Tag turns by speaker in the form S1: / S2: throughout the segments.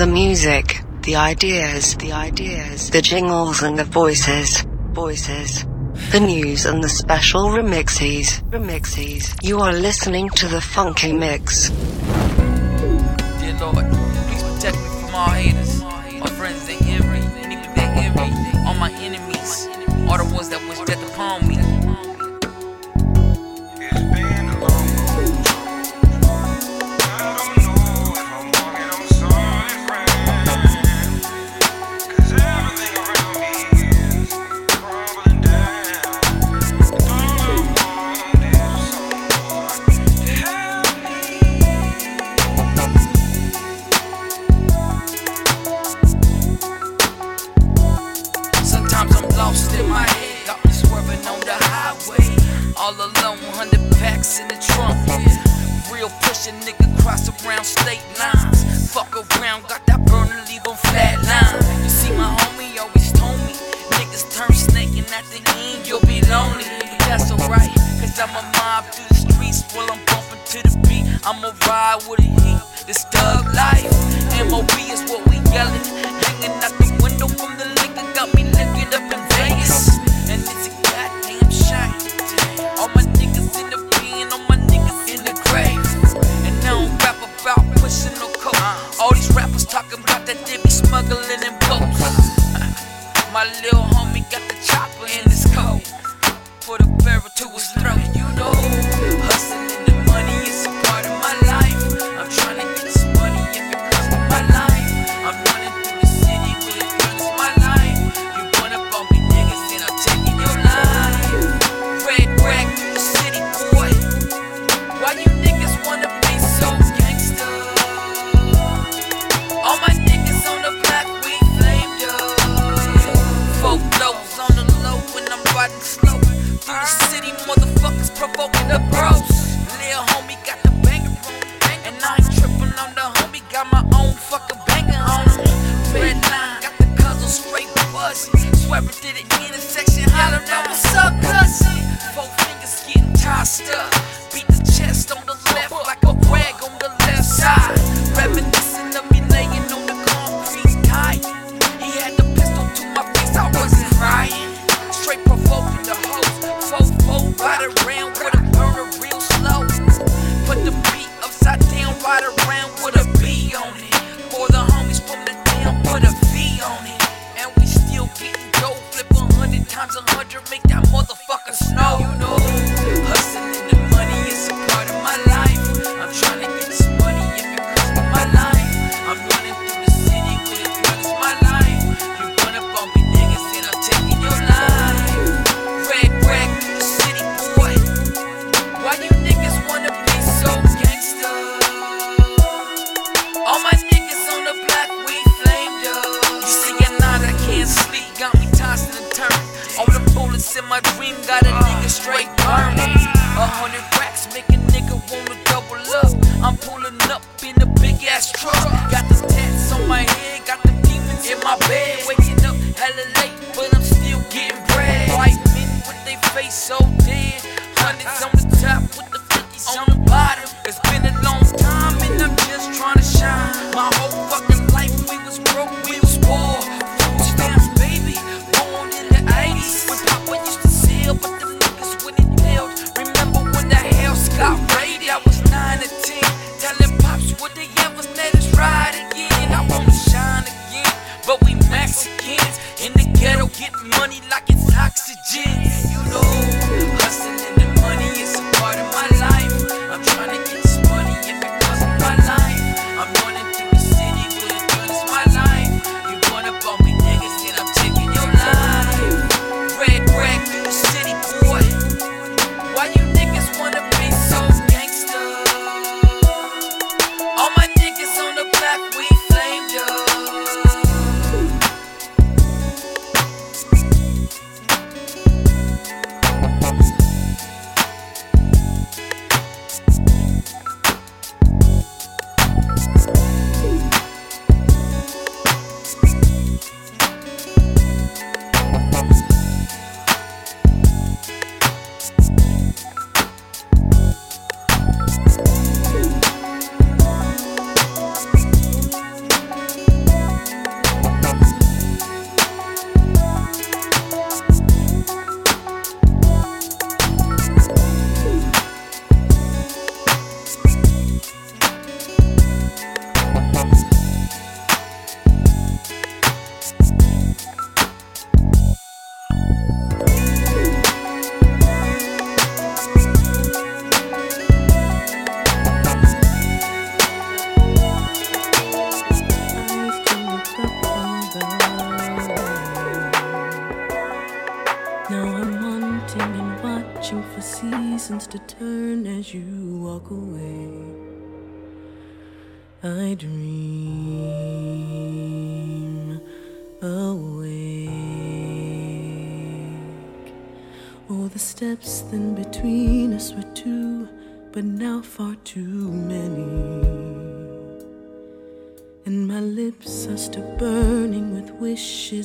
S1: The music, the ideas, the ideas, the jingles and the voices, voices. The news and the special remixes, remixes. You are listening to the Funky Mix.
S2: Dear Lord, please protect me from all haters, my friends they hear me, people that hear me, all my enemies, all the ones that wish death upon me.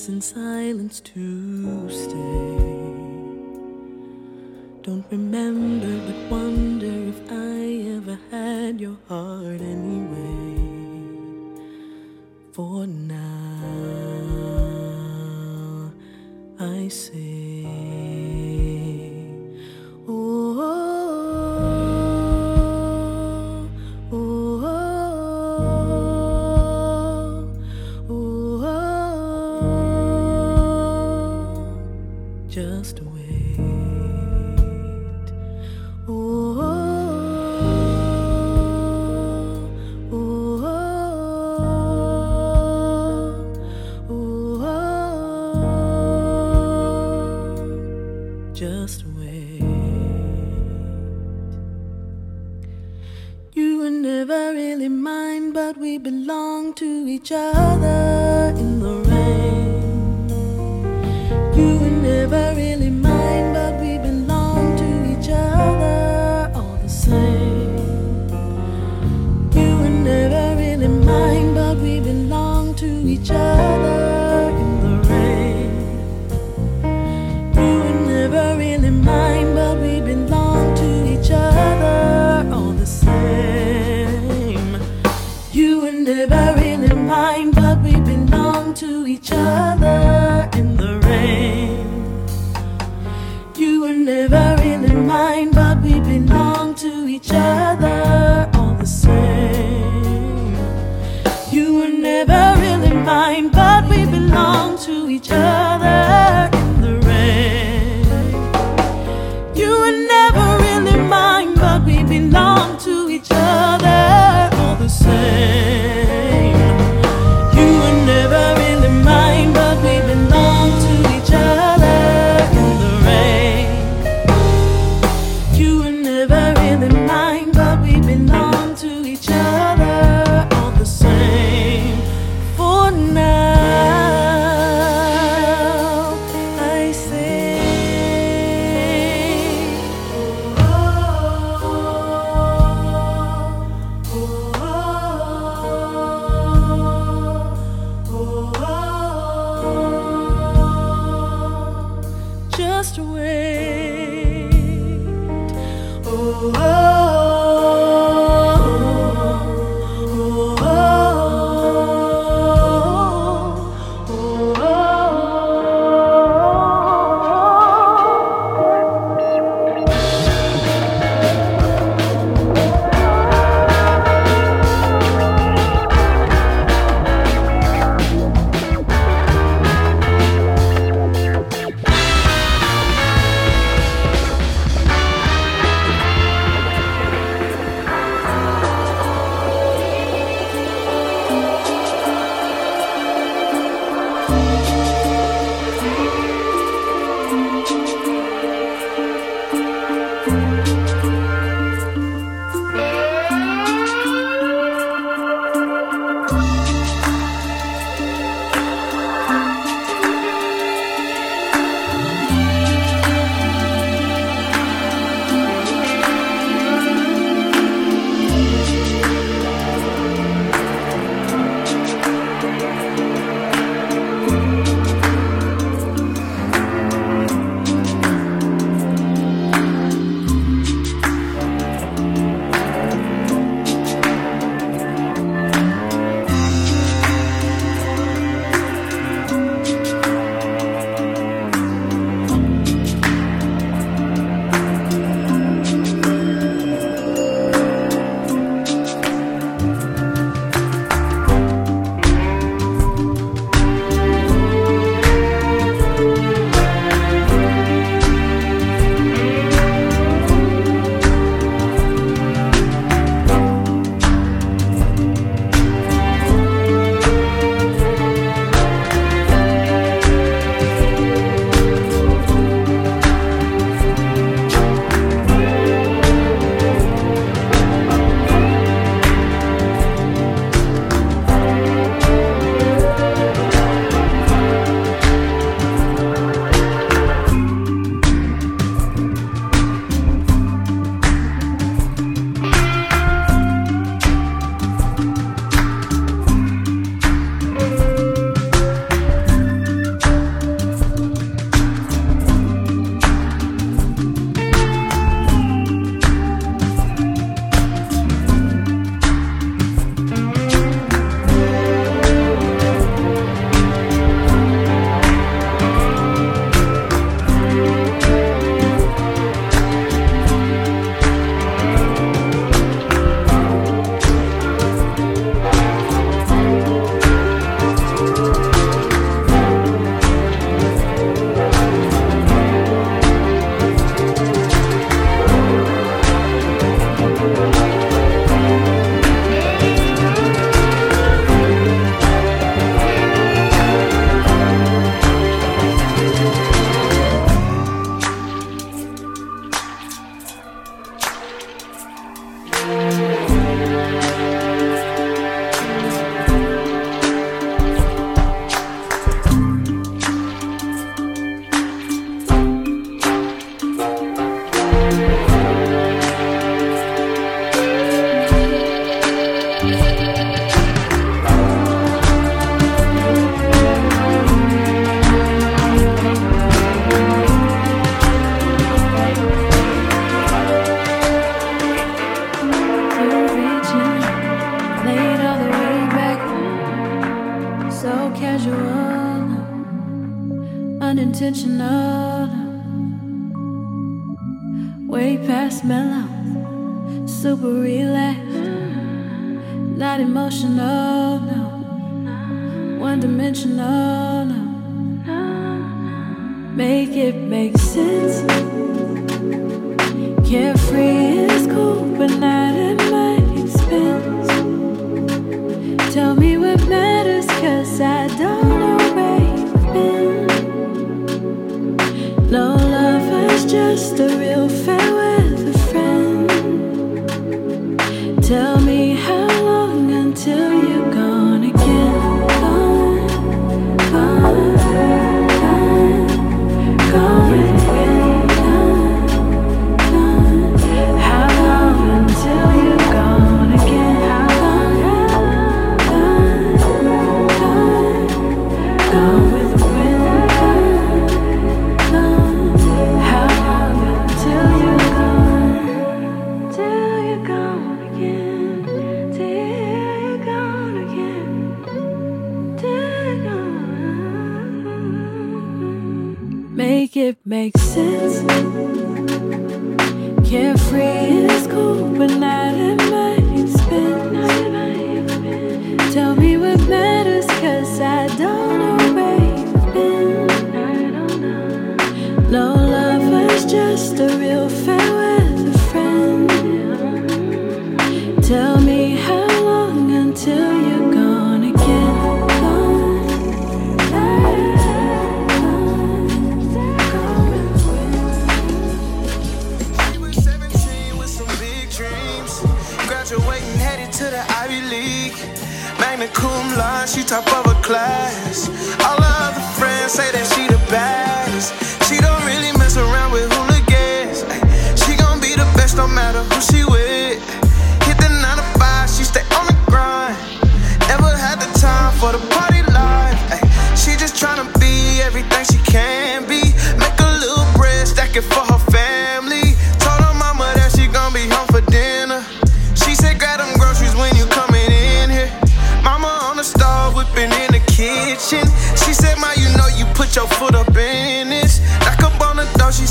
S2: In
S3: silence to stay. Don't remember, but wonder if I ever had your heart anyway. For now, I say. each other.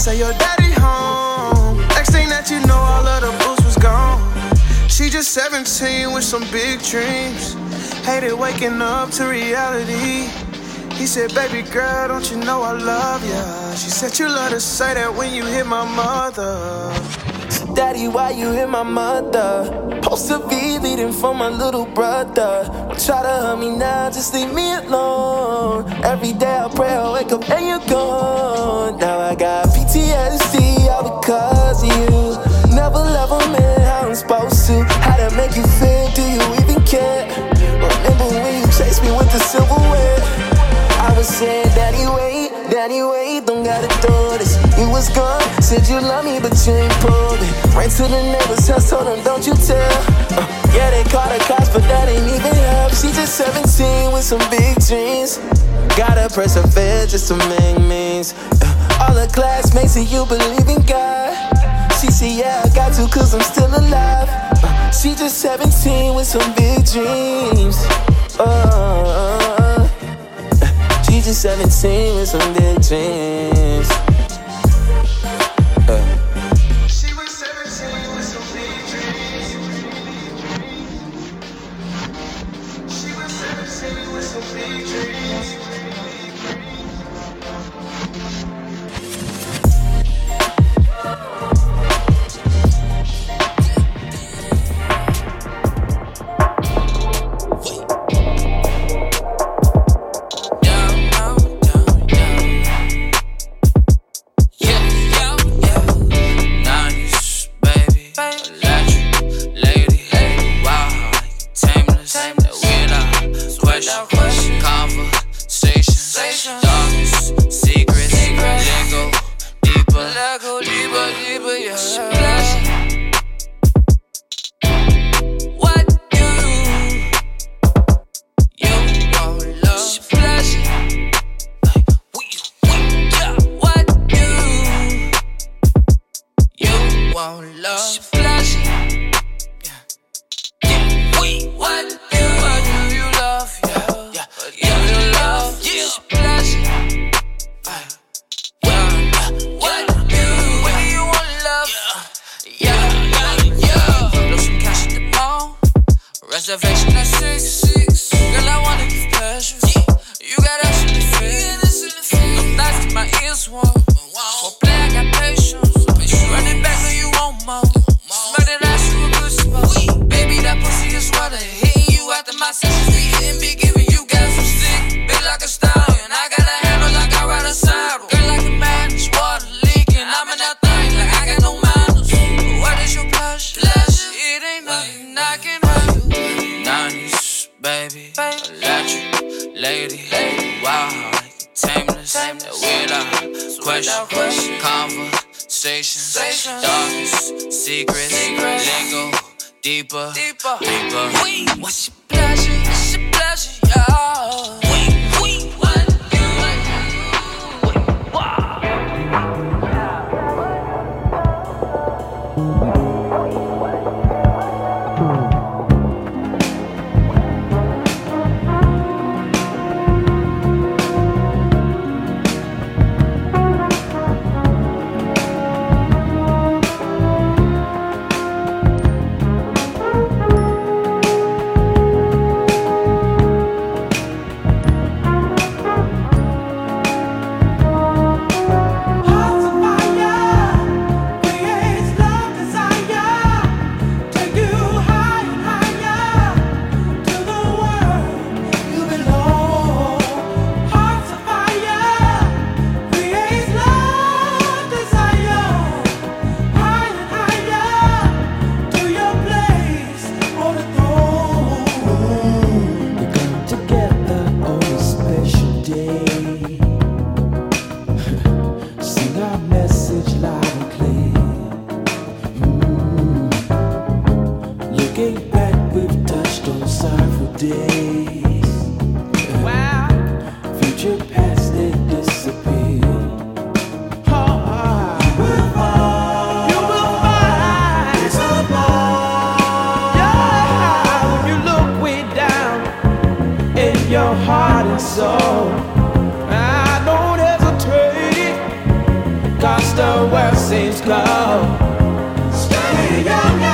S4: Say, your daddy home. Next thing that you know, all of the booze was gone. She just 17 with some big dreams. Hated waking up to reality. He said, baby girl, don't you know I love ya? She said, you love to say that when you hit my mother. Daddy, why you hit my mother? Supposed to be leading for my little brother. Try to hurt me now, just leave me alone. Every day I pray I wake up and you're gone. Now I got PTSD all because of you. Never level man how I'm supposed to. How to make you feel? Do you even care? Remember when you chased me with the silverware? I was saying, Daddy, wait, Daddy, wait, don't gotta do this. You was gone, said you love me, but you ain't pulled it. Ran to the neighbor's house, told them, don't you tell. Uh, yeah, they called the cops, but that ain't even help. She just 17 with some big dreams. Gotta persevere just to make means. Uh, all her classmates say you believe in God. She said, yeah, I got to, cause I'm still alive. Uh, she just 17 with some big dreams. Uh, she just 17 with some big dreams.
S5: Cause the world seems cold. Stay young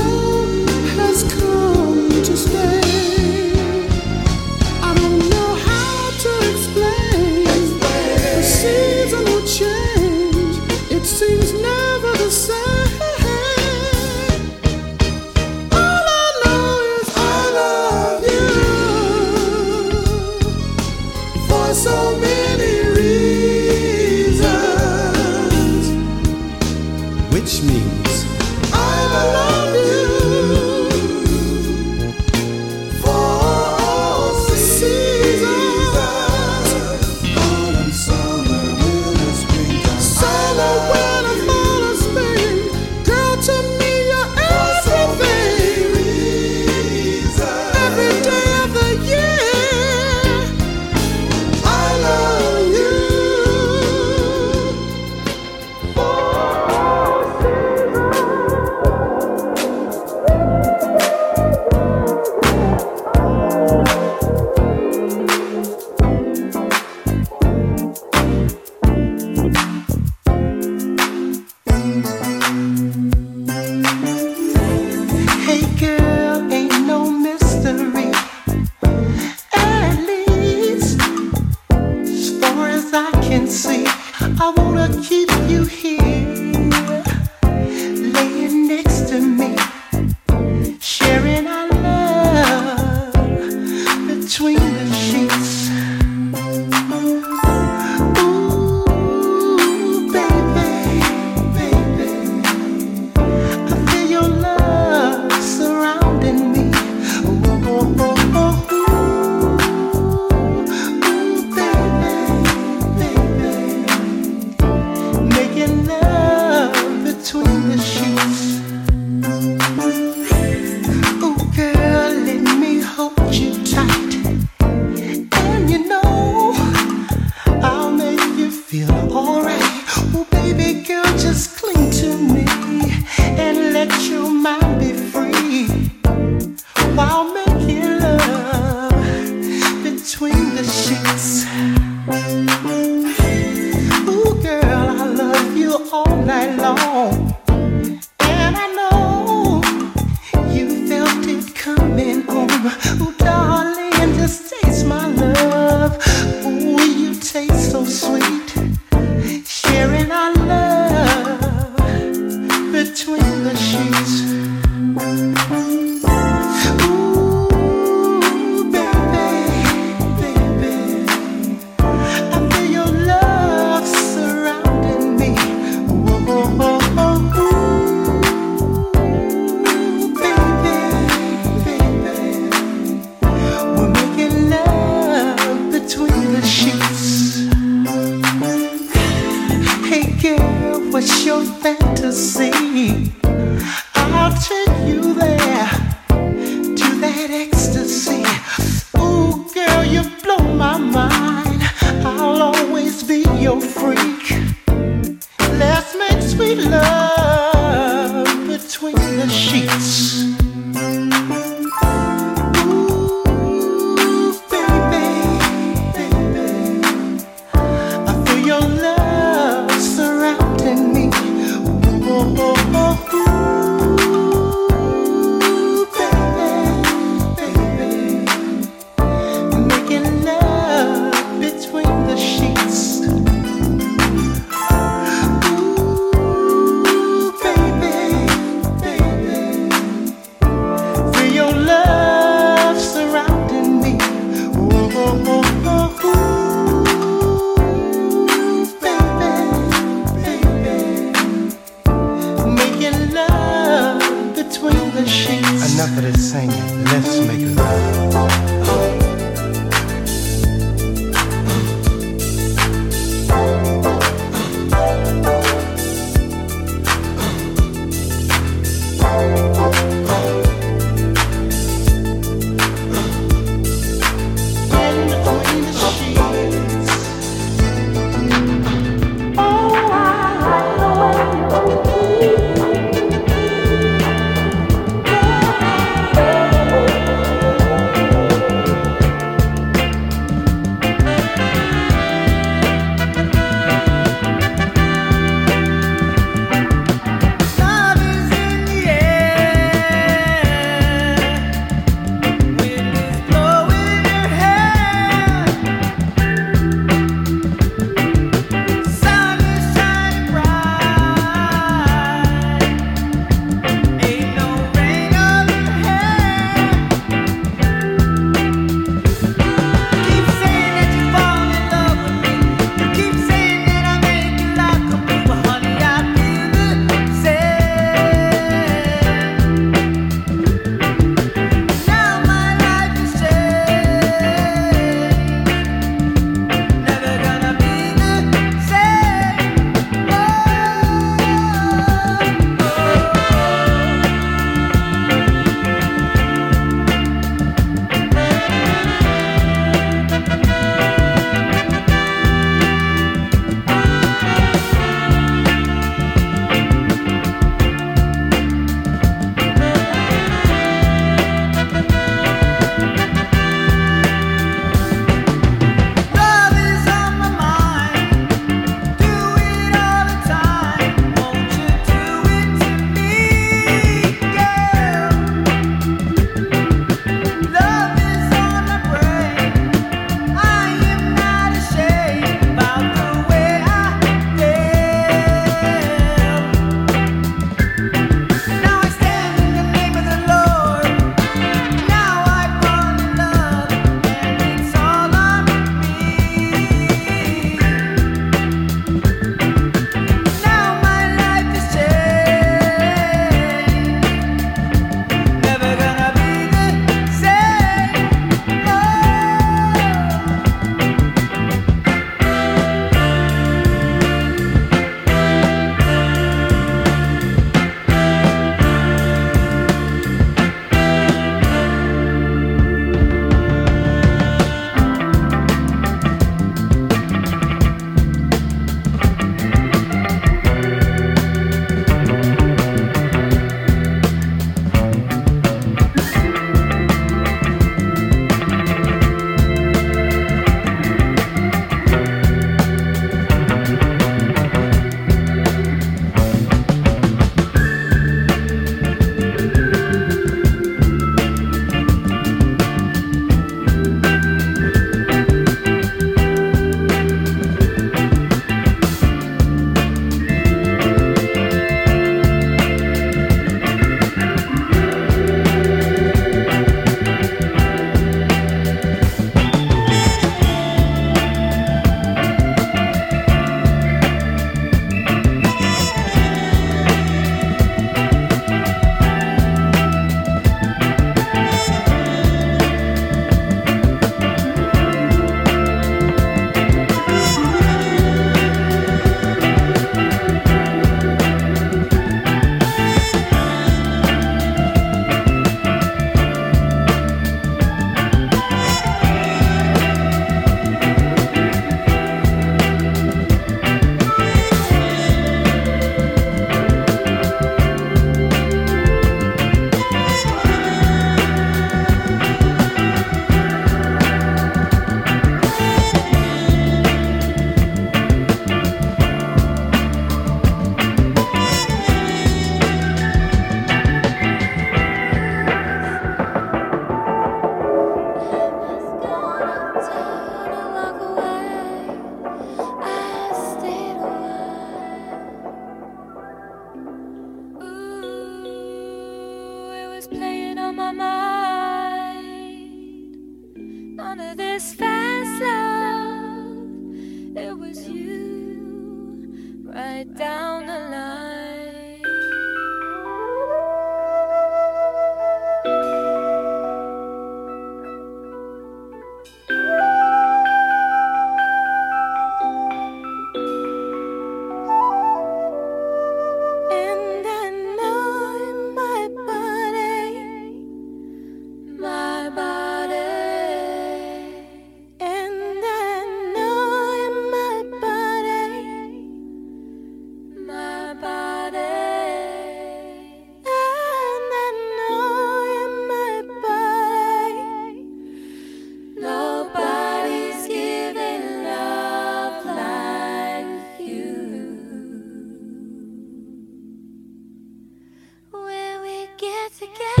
S5: together,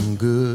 S6: I'm good.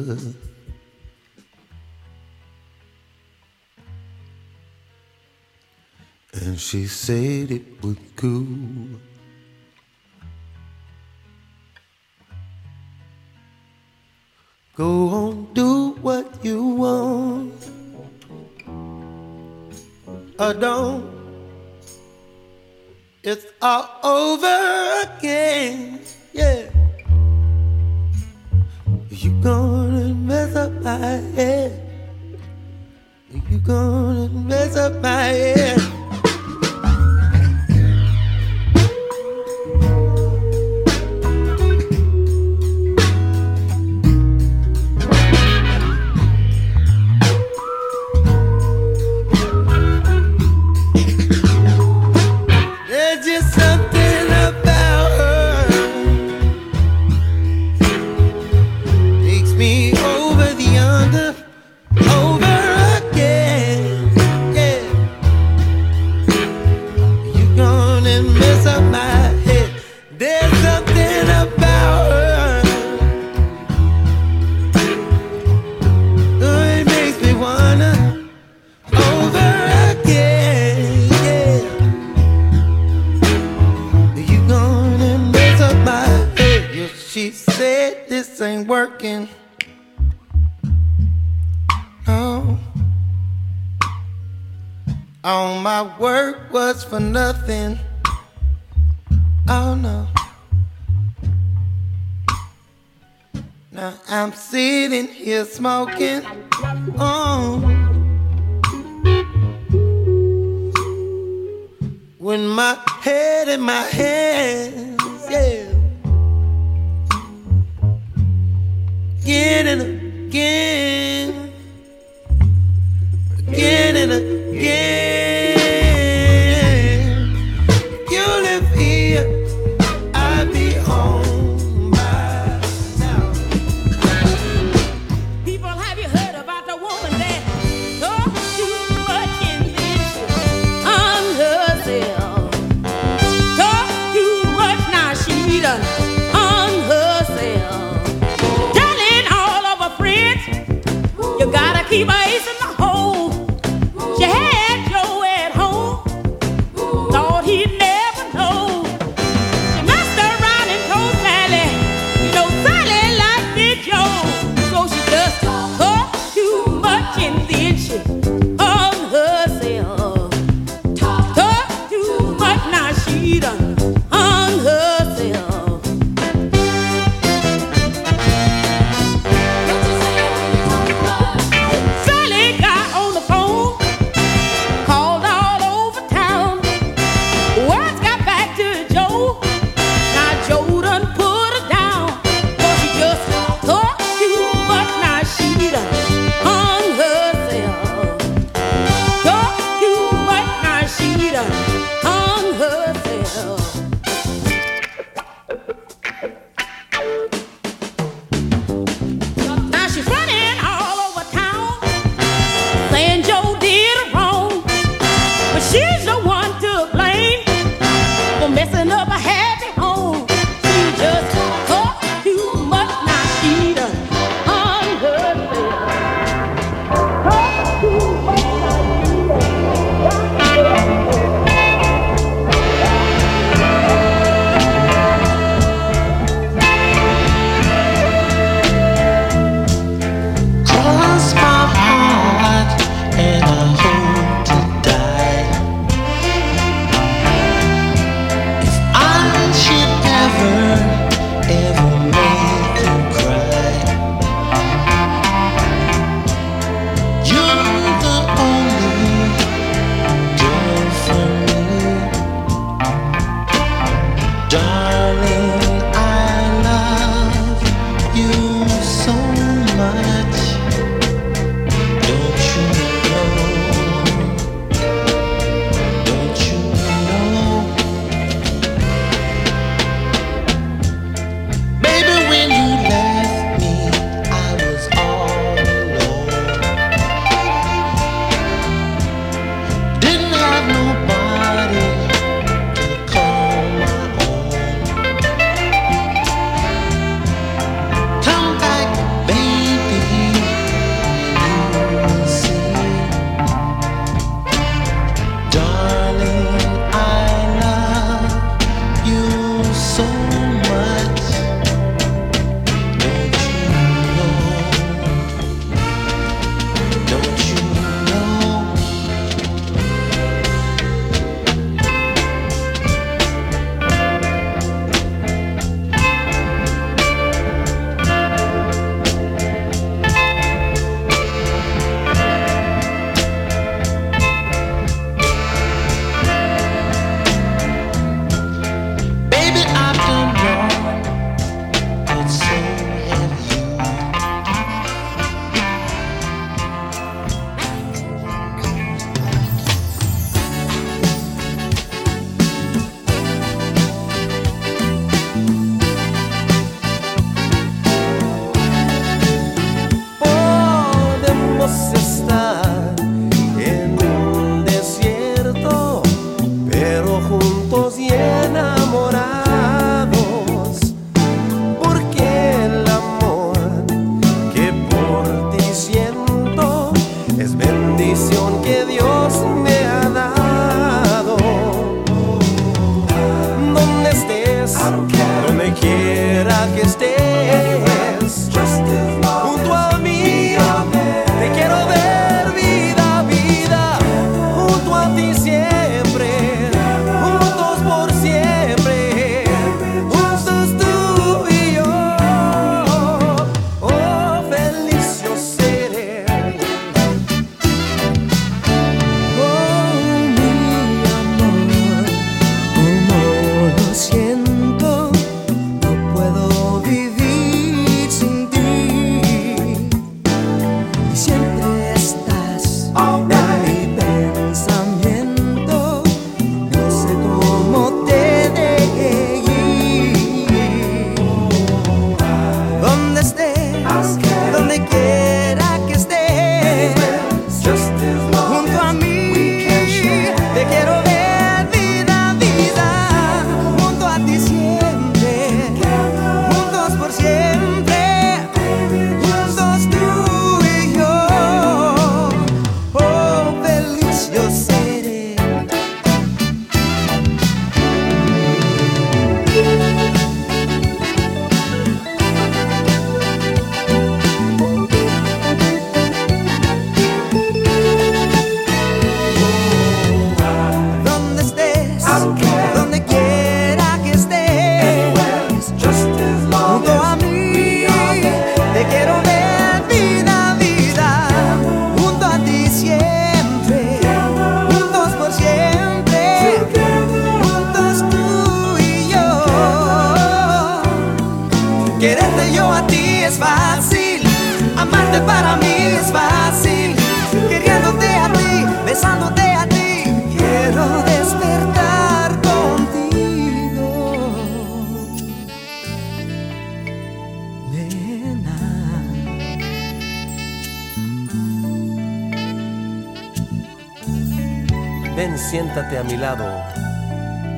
S7: A
S8: mi lado.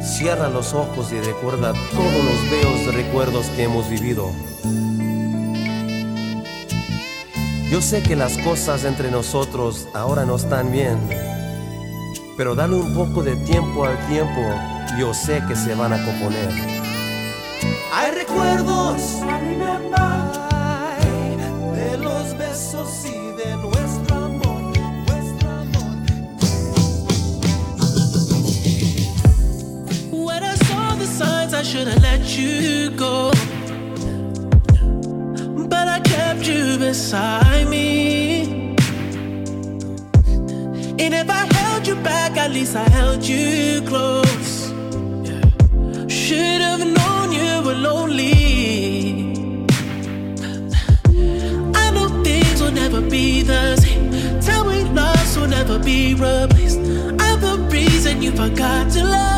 S8: Cierra los ojos y recuerda todos los bellos recuerdos que hemos vivido. Yo sé que las cosas entre nosotros ahora no están bien, pero dale un poco de tiempo al tiempo y yo sé que se van a componer.
S9: Hay recuerdos
S3: should have let you go. But I kept you beside me. And if I held you back, at least I held you close. Should have known you were lonely. I know things will never be the same. Time we lost will never be replaced. I'm the reason you forgot to love.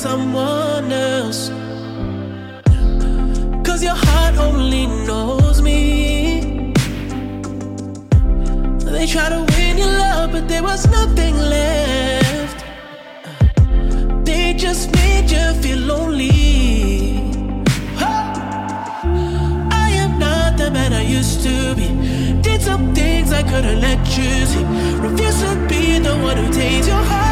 S3: Someone else. Cause your heart only knows me. They try to win your love, but there was nothing left. They just made you feel lonely. I am not the man I used to be. Did some things I couldn't let you see. Refuse to be the one who takes your heart.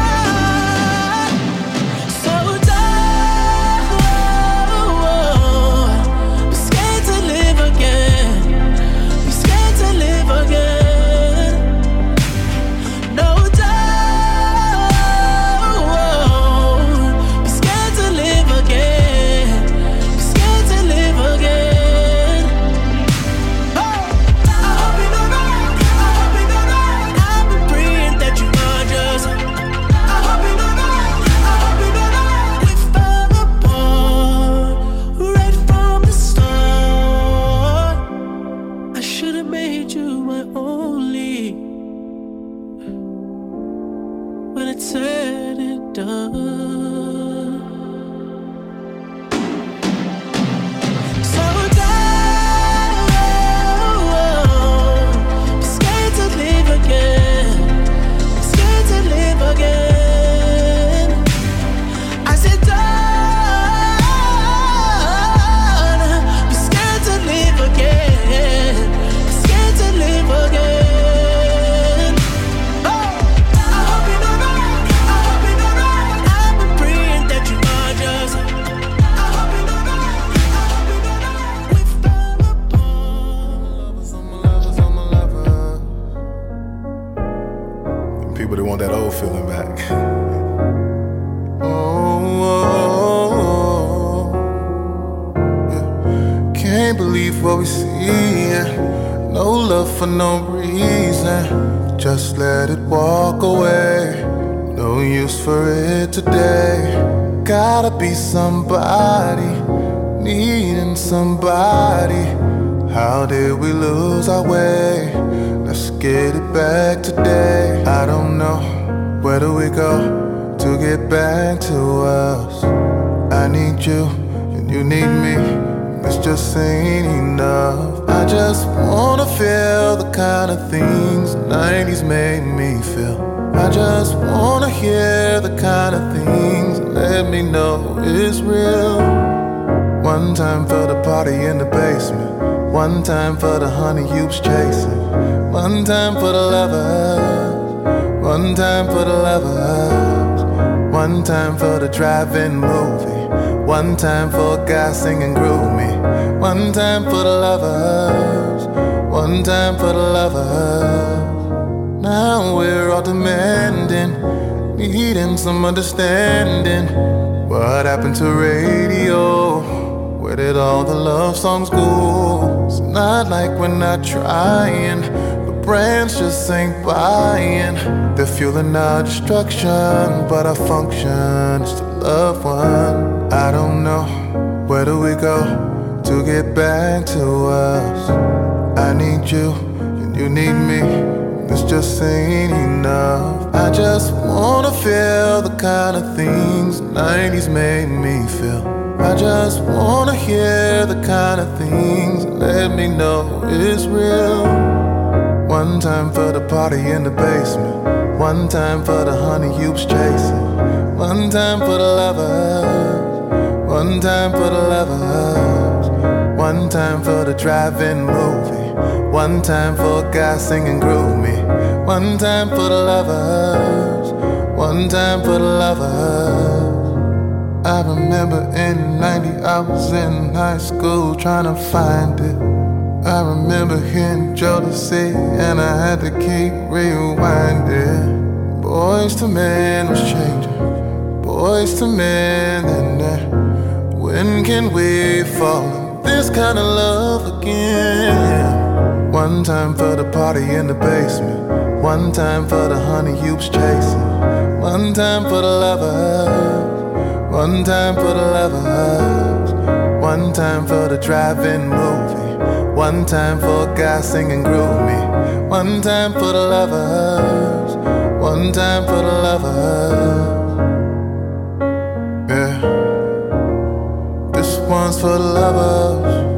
S10: Me feel. I just wanna hear the kind of things let me know it's real. One time for the party in the basement. One time for the honey you was chasing. One time for the lovers. One time for the lovers. One time for the drive-in movie. One time for a guy singing groove me. One time for the lovers. One time for the lovers. Now we're all demanding, needing some understanding. What happened to radio? Where did all the love songs go? It's not like we're not trying. The brands just ain't buying. They're fueling our destruction, but our function is to love one. I don't know, where do we go to get back to us? I need you, and you need me. This just ain't enough. I just wanna feel the kind of things 90s made me feel. I just wanna hear the kind of things let me know it's real. One time for the party in the basement. One time for the honey you's chasing. One time for the lovers. One time for the lovers. One time for the drive-in movie. One time for a guy singing groove me. One time for the lovers. One time for the lovers. I remember in 90 I was in high school trying to find it. I remember hearing Jodeci and I had to keep rewinding. Boyz II Men was changing. Boyz II Men and when can we fall in this kind of love again? One time for the party in the basement. One time for the honey you's chasing. One time for the lovers. One time for the lovers. One time for the drive-in movie. One time for a guy singing groove me. One time for the lovers. One time for the lovers. Yeah. This one's for the lovers.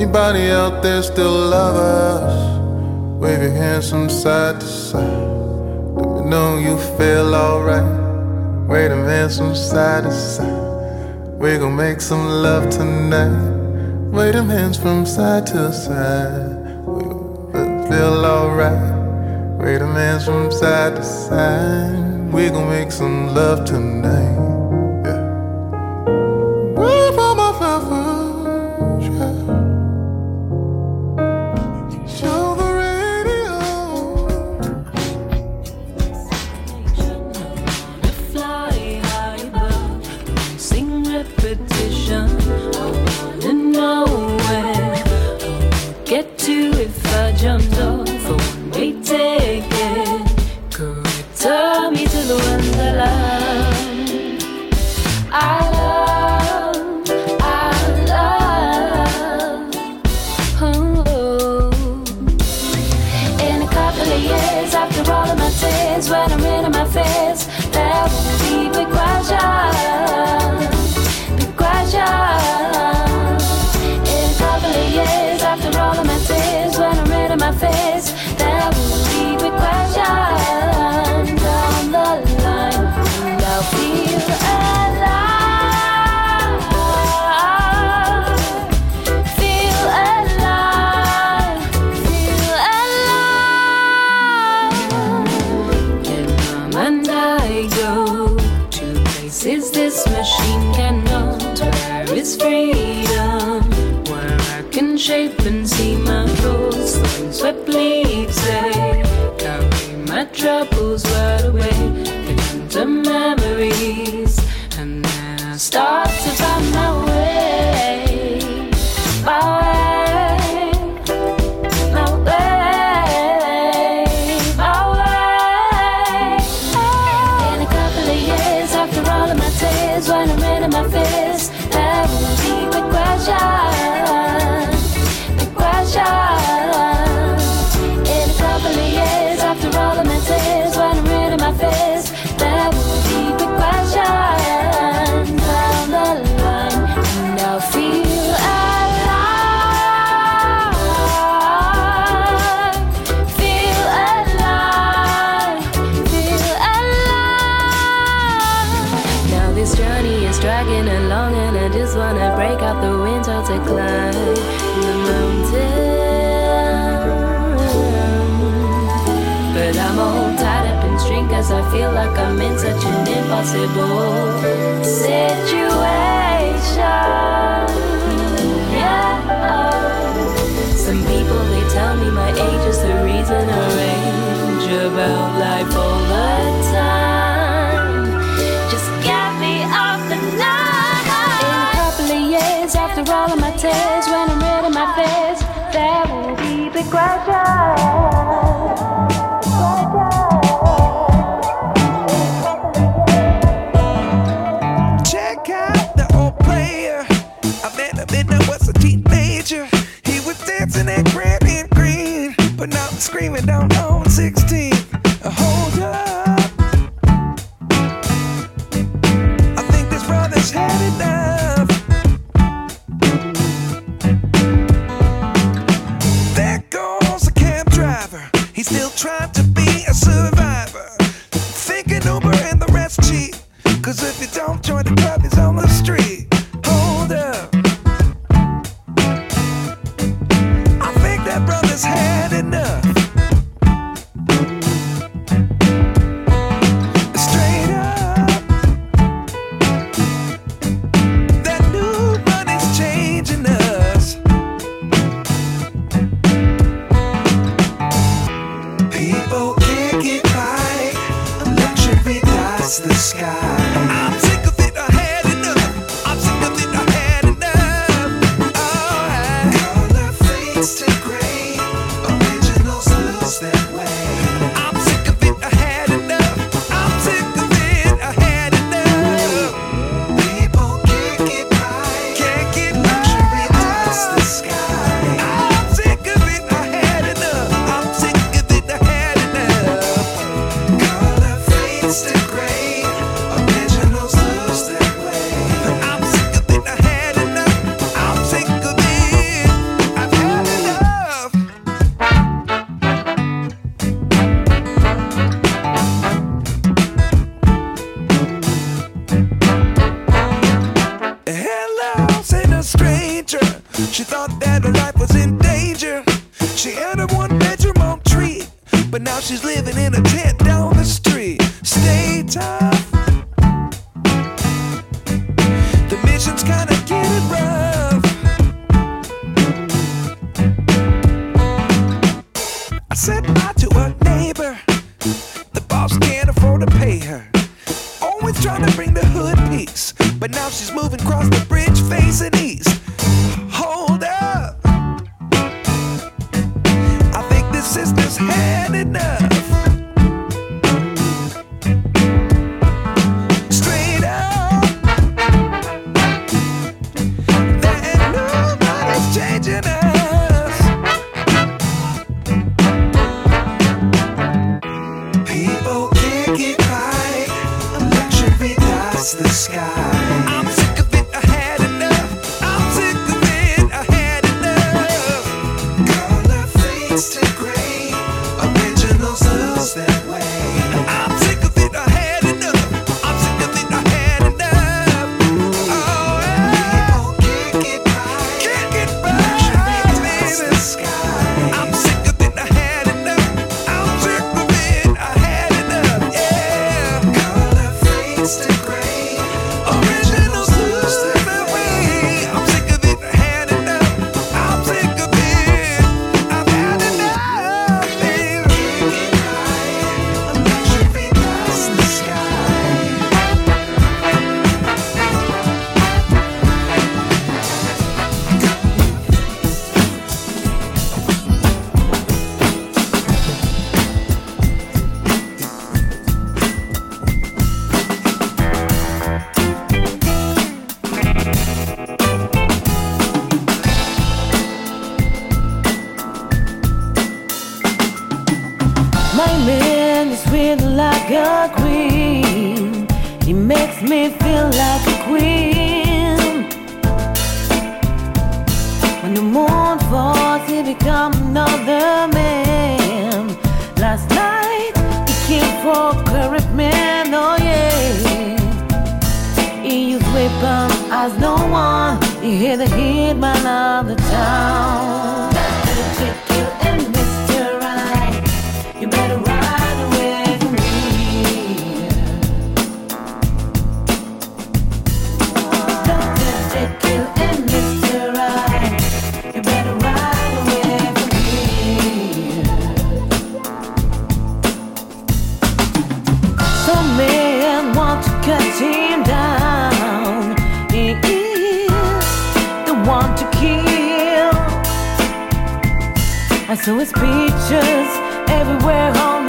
S10: Anybody out there still love us? Wave your hands from side to side. Let me know you feel alright. Wave them hands from side to side. We gon' make some love tonight. Wave them hands from side to side. We feel alright. Wave them hands from side to side. We gon' make some love tonight.
S11: just wanna break out the window to climb the mountain. But I'm all tied up in string cause I feel like I'm in such an impossible situation. Yeah. Some people they tell me my age is the reason I range about. crash your. surprise no one. You hear the hit of the town.
S5: So it's pictures everywhere on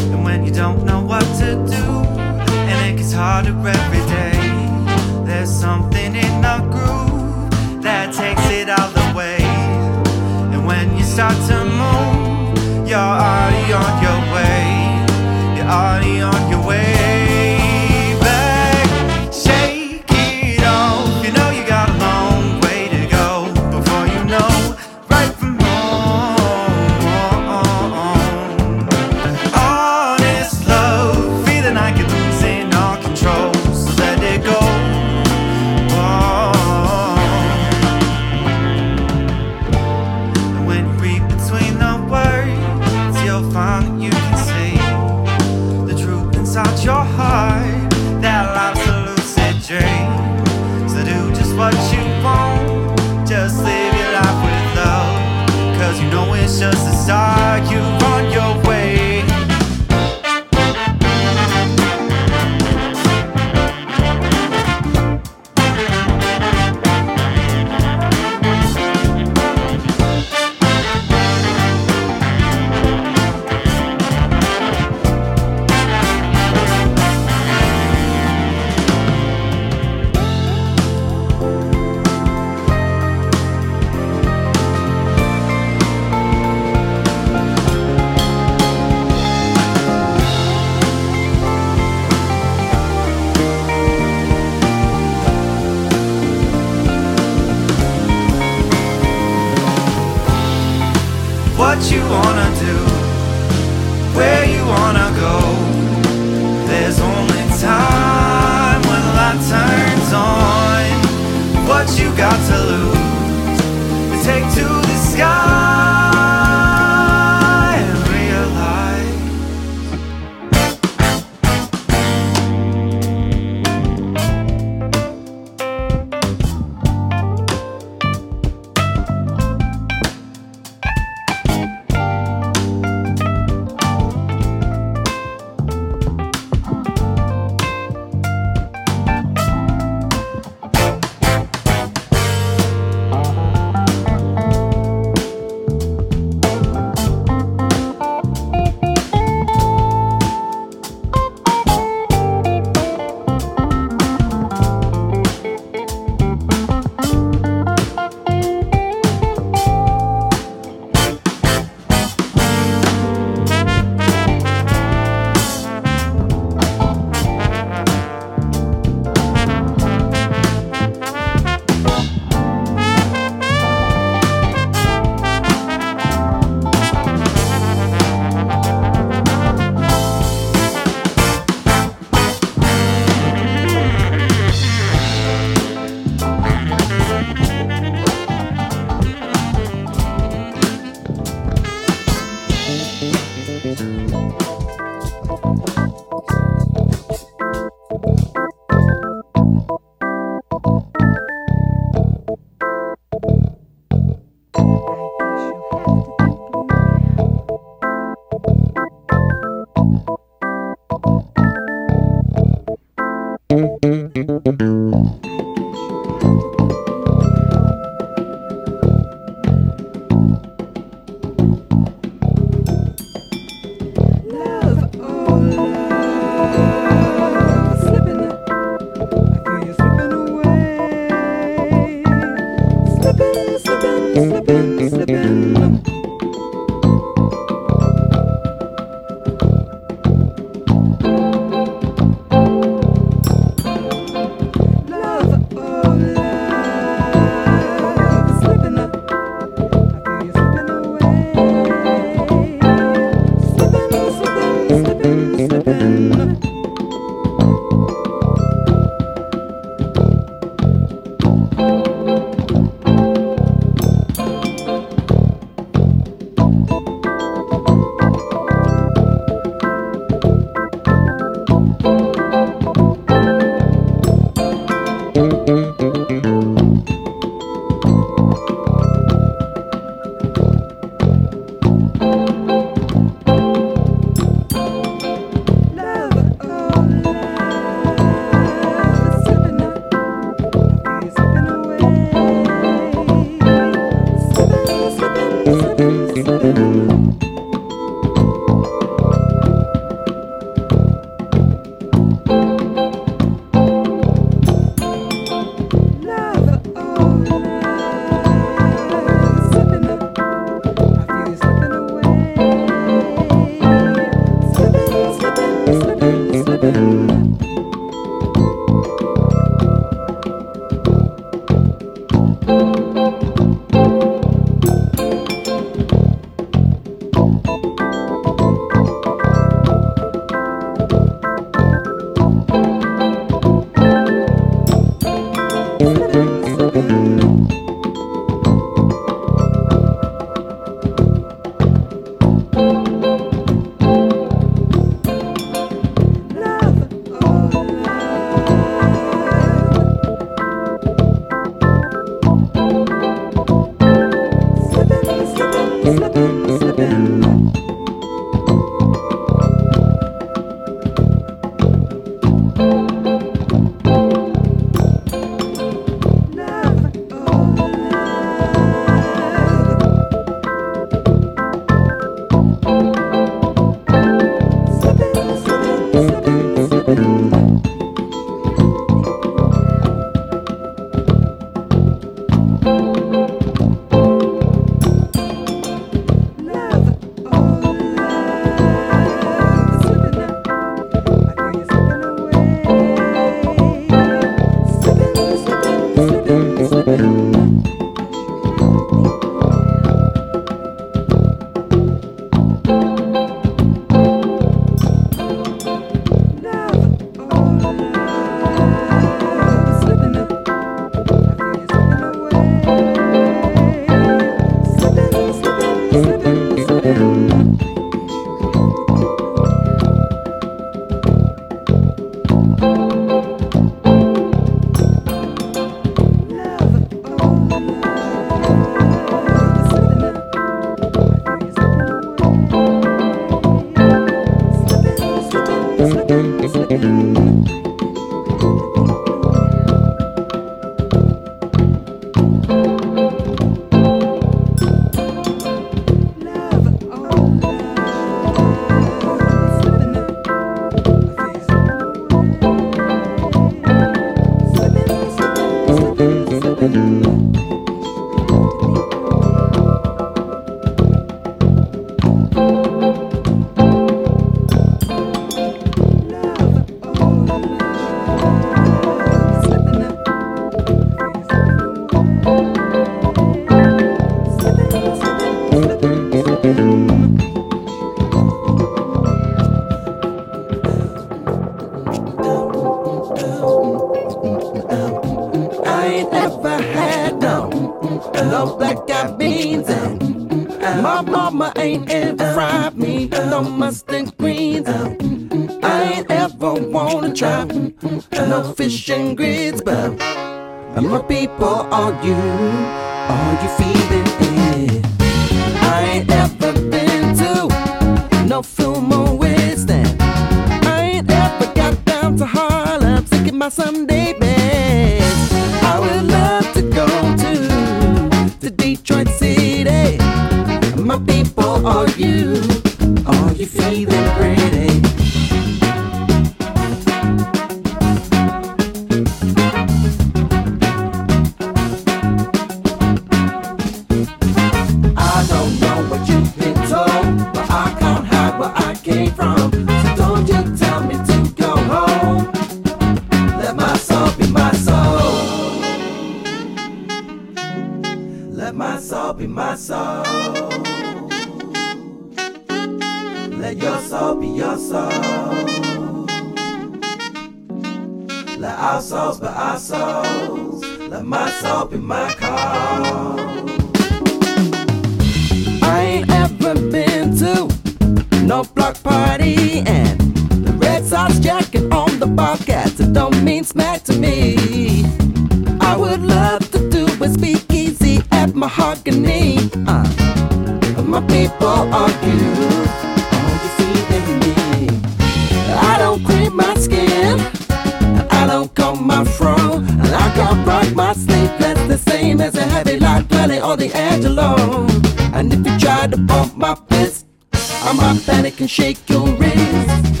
S6: alone. And
S12: if you try to bump my fist, I might panic and shake your wrist.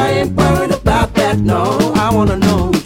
S12: I ain't worried about that, no, I wanna know.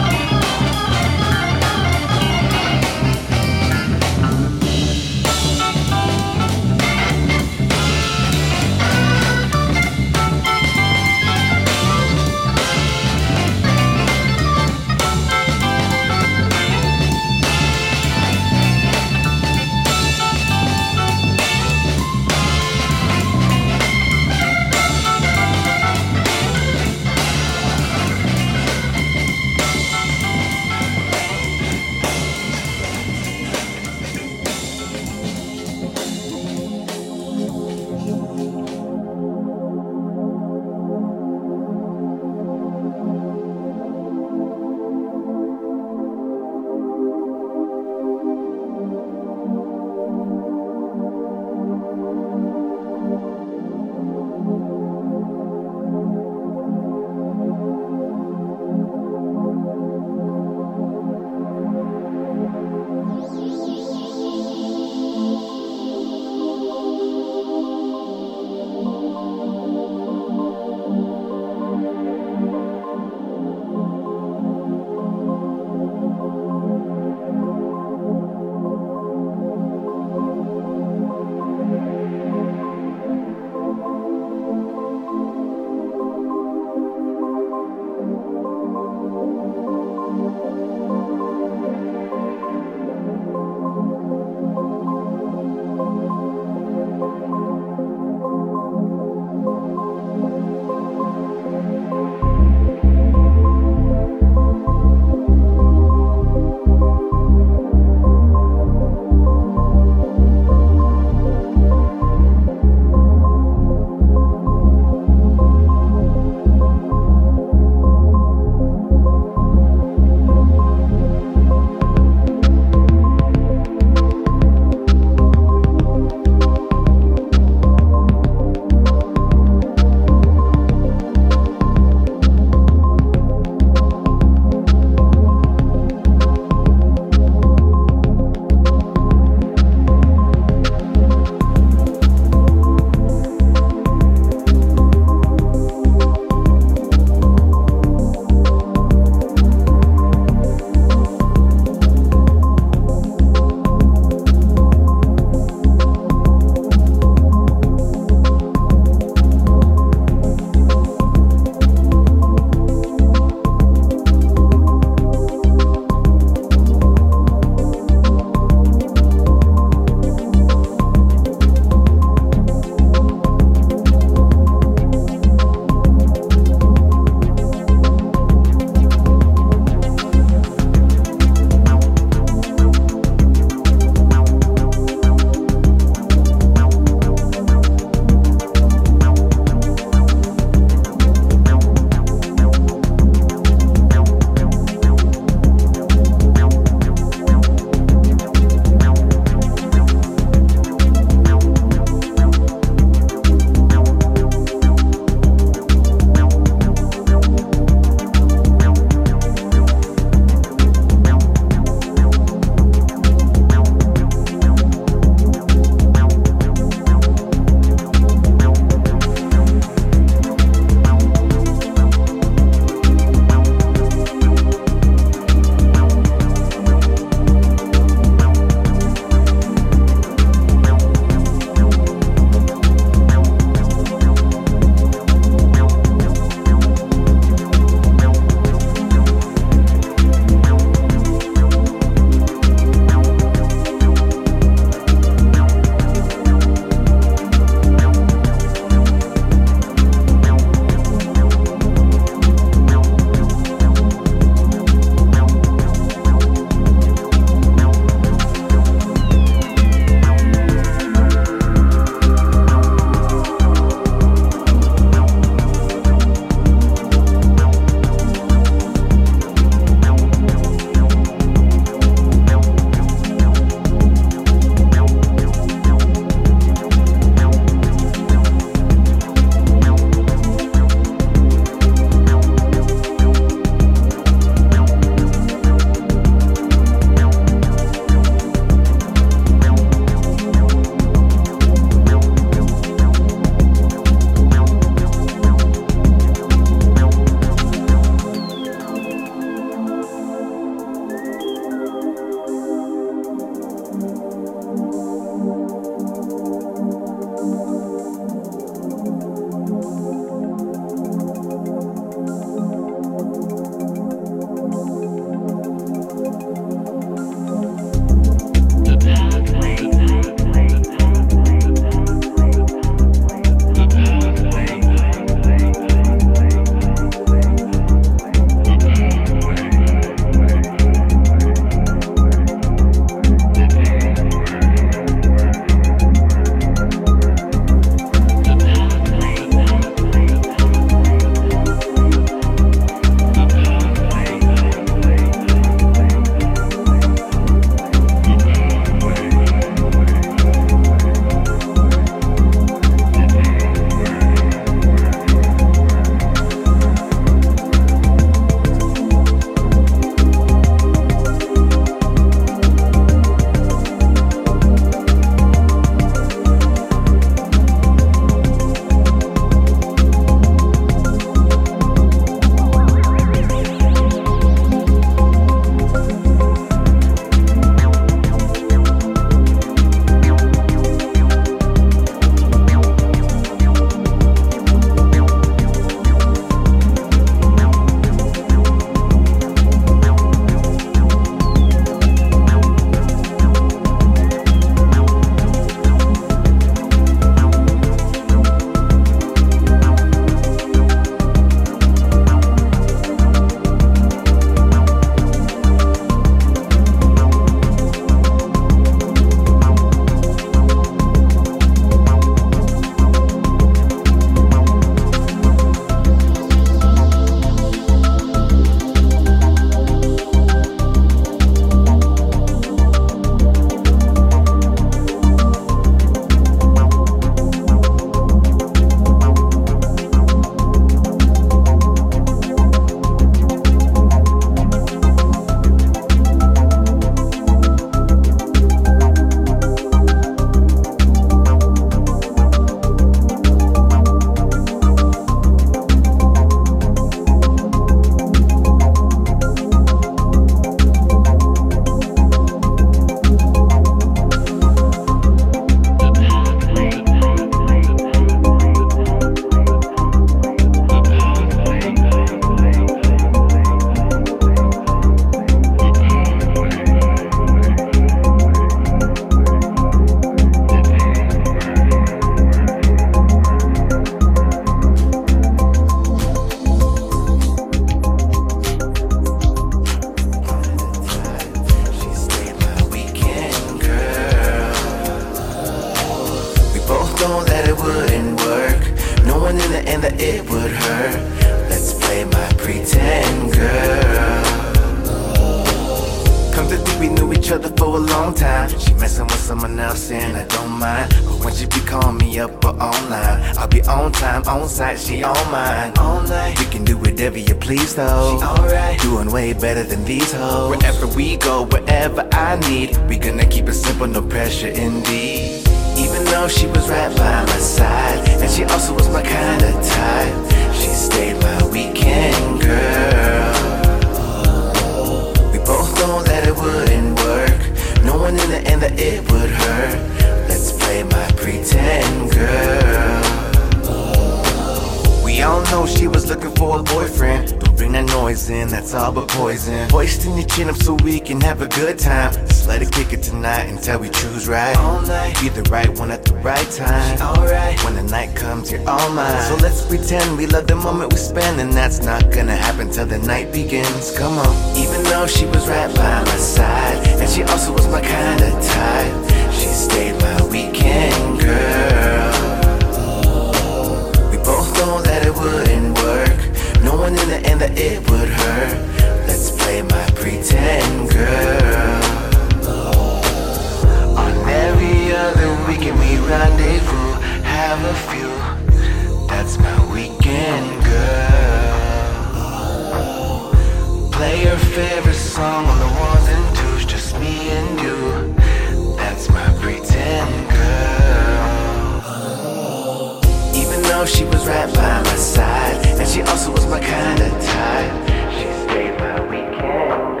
S12: know
S13: she was right by my side, and she also was my kind of type. She stayed my weekend.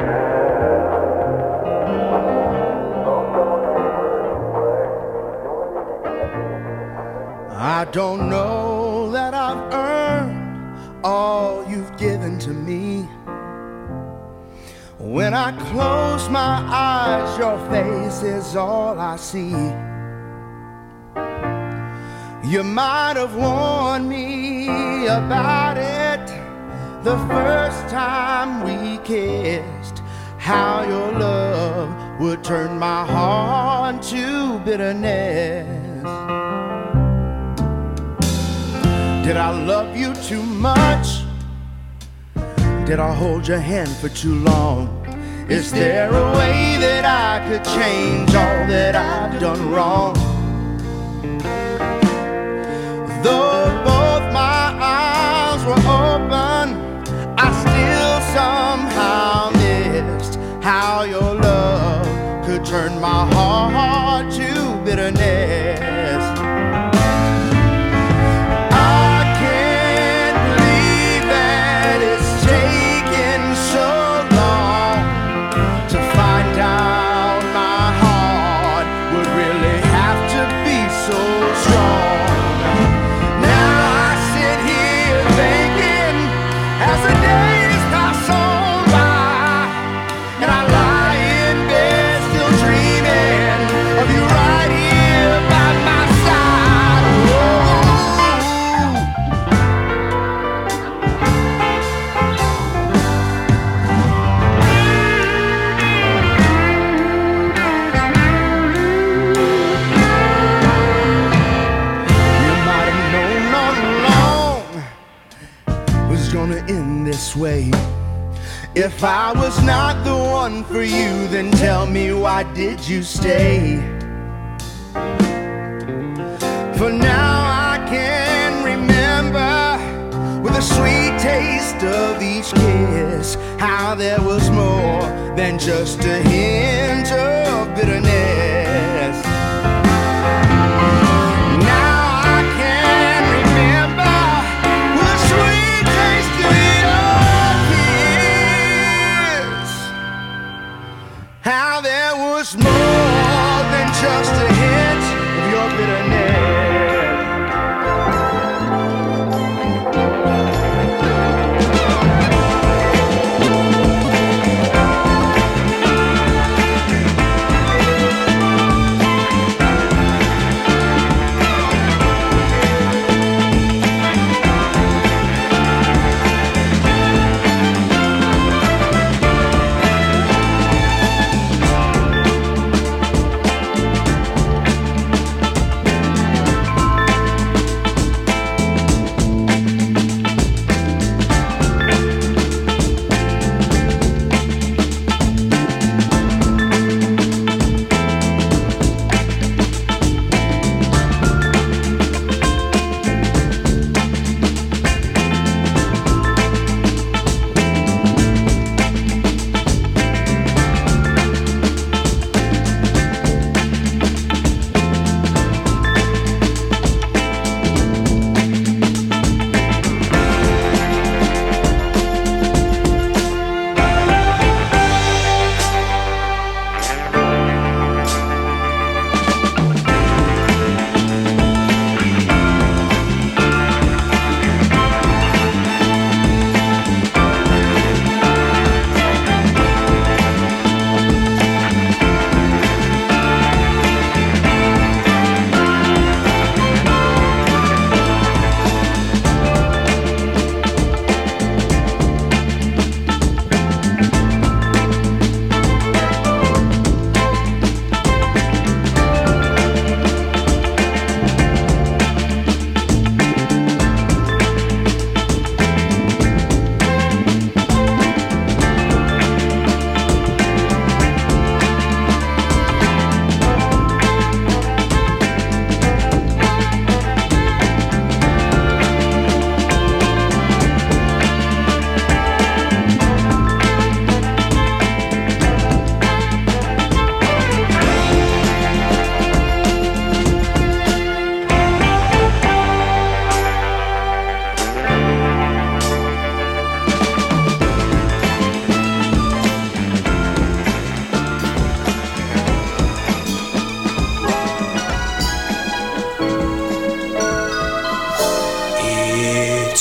S10: I don't know that I've earned all you've given to me. When I close my eyes, your face is all I see. You might have warned me about it the first time we kissed. How your love would turn my heart to bitterness. Did I love you too much? Did I hold your hand for too long? Is there a way that I could change all that I've done wrong? Though both my eyes were open, I still somehow missed how your love could turn my heart to bitterness. If I was not the one for you, then tell me why did you stay? For now I can remember with a sweet taste of each kiss how there was more than just a hint of bitterness. just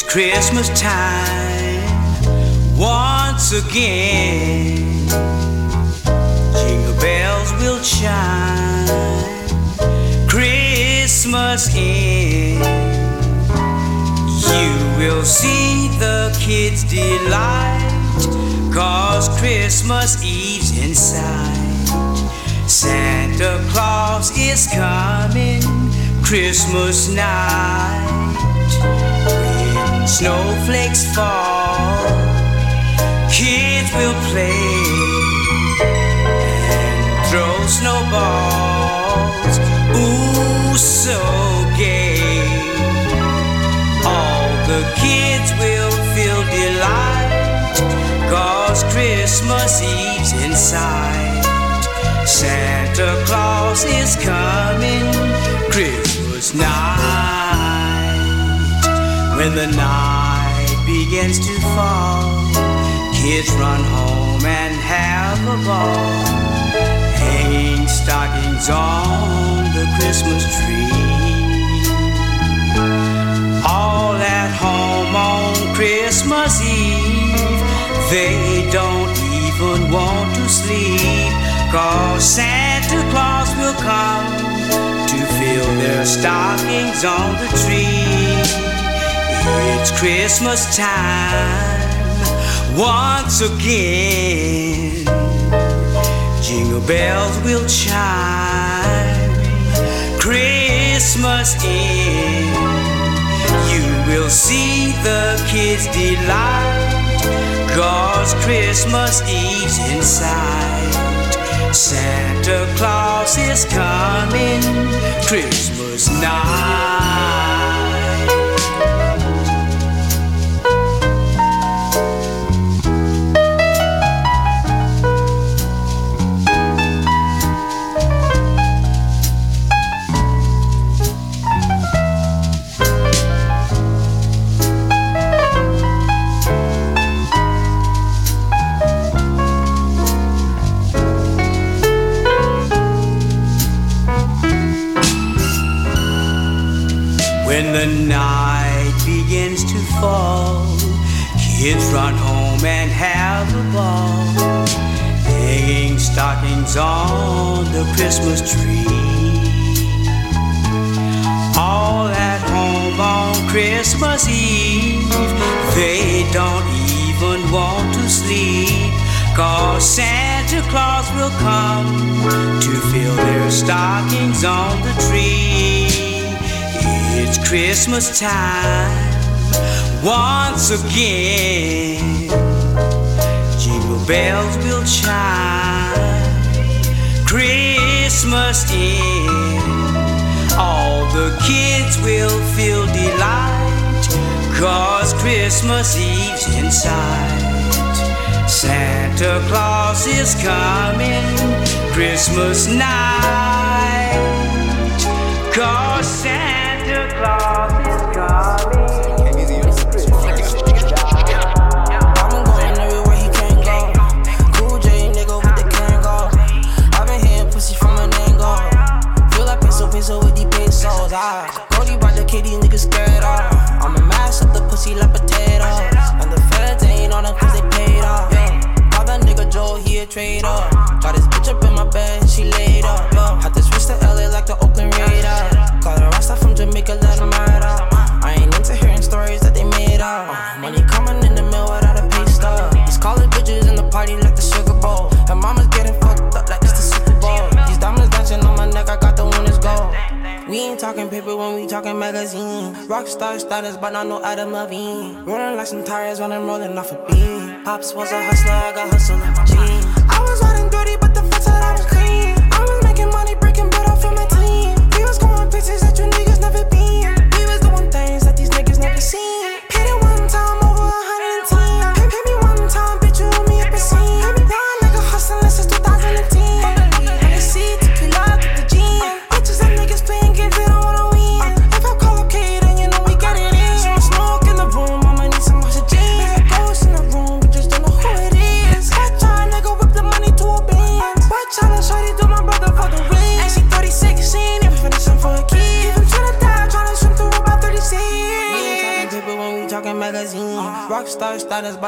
S14: Christmas time once again. Jingle bells will chime. Christmas in. You will see the kids delight. Cause Christmas Eve's in sight. Santa Claus is coming Christmas night. Snowflakes fall, kids will play and throw snowballs. Ooh, so gay. All the kids will feel delight. Cause Christmas Eve's in sight. Santa Claus is coming Christmas night. When the night begins to fall, kids run home and have a ball. Hanging stockings on the Christmas tree. All at home on Christmas Eve, they don't even want to sleep. Cause Santa Claus will come to fill their stockings on the tree. It's Christmas time once again. Jingle bells will chime. Christmas in. You will see the kids delight. Cause Christmas Eve's in sight. Santa Claus is coming Christmas night. When the night begins to fall, kids run home and have a ball, hanging stockings on the Christmas tree. All at home on Christmas Eve, they don't even want to sleep. Cause Santa Claus will come to fill their stockings on the tree. It's Christmas time once again. Jingle bells will chime. Christmas in. All the kids will feel delight. Cause Christmas Eve's in sight. Santa Claus is coming Christmas night. Cause Santa
S15: A trader. Got this bitch up in my bed, she laid up. Yeah. Had to switch to LA like the Oakland Raiders. Call her Rasta from Jamaica, let him ride up. I ain't into hearing stories that they made up. Uh, money coming in the mail without a pay stub. These college bitches in the party like the Sugar Bowl. Her mama's getting fucked up like it's the Super Bowl. These diamonds dancing on my neck, I got the winners gold. We ain't talking paper when we talking magazine. Rockstar status, but not no Adam Levine. Running like some tires when I'm rolling off a beam. Pops was a hustler, I got hustle in my jeans. Dirty, but the fuck said I was clean. I was making money, breaking bread off of my team. We was going places that you niggas never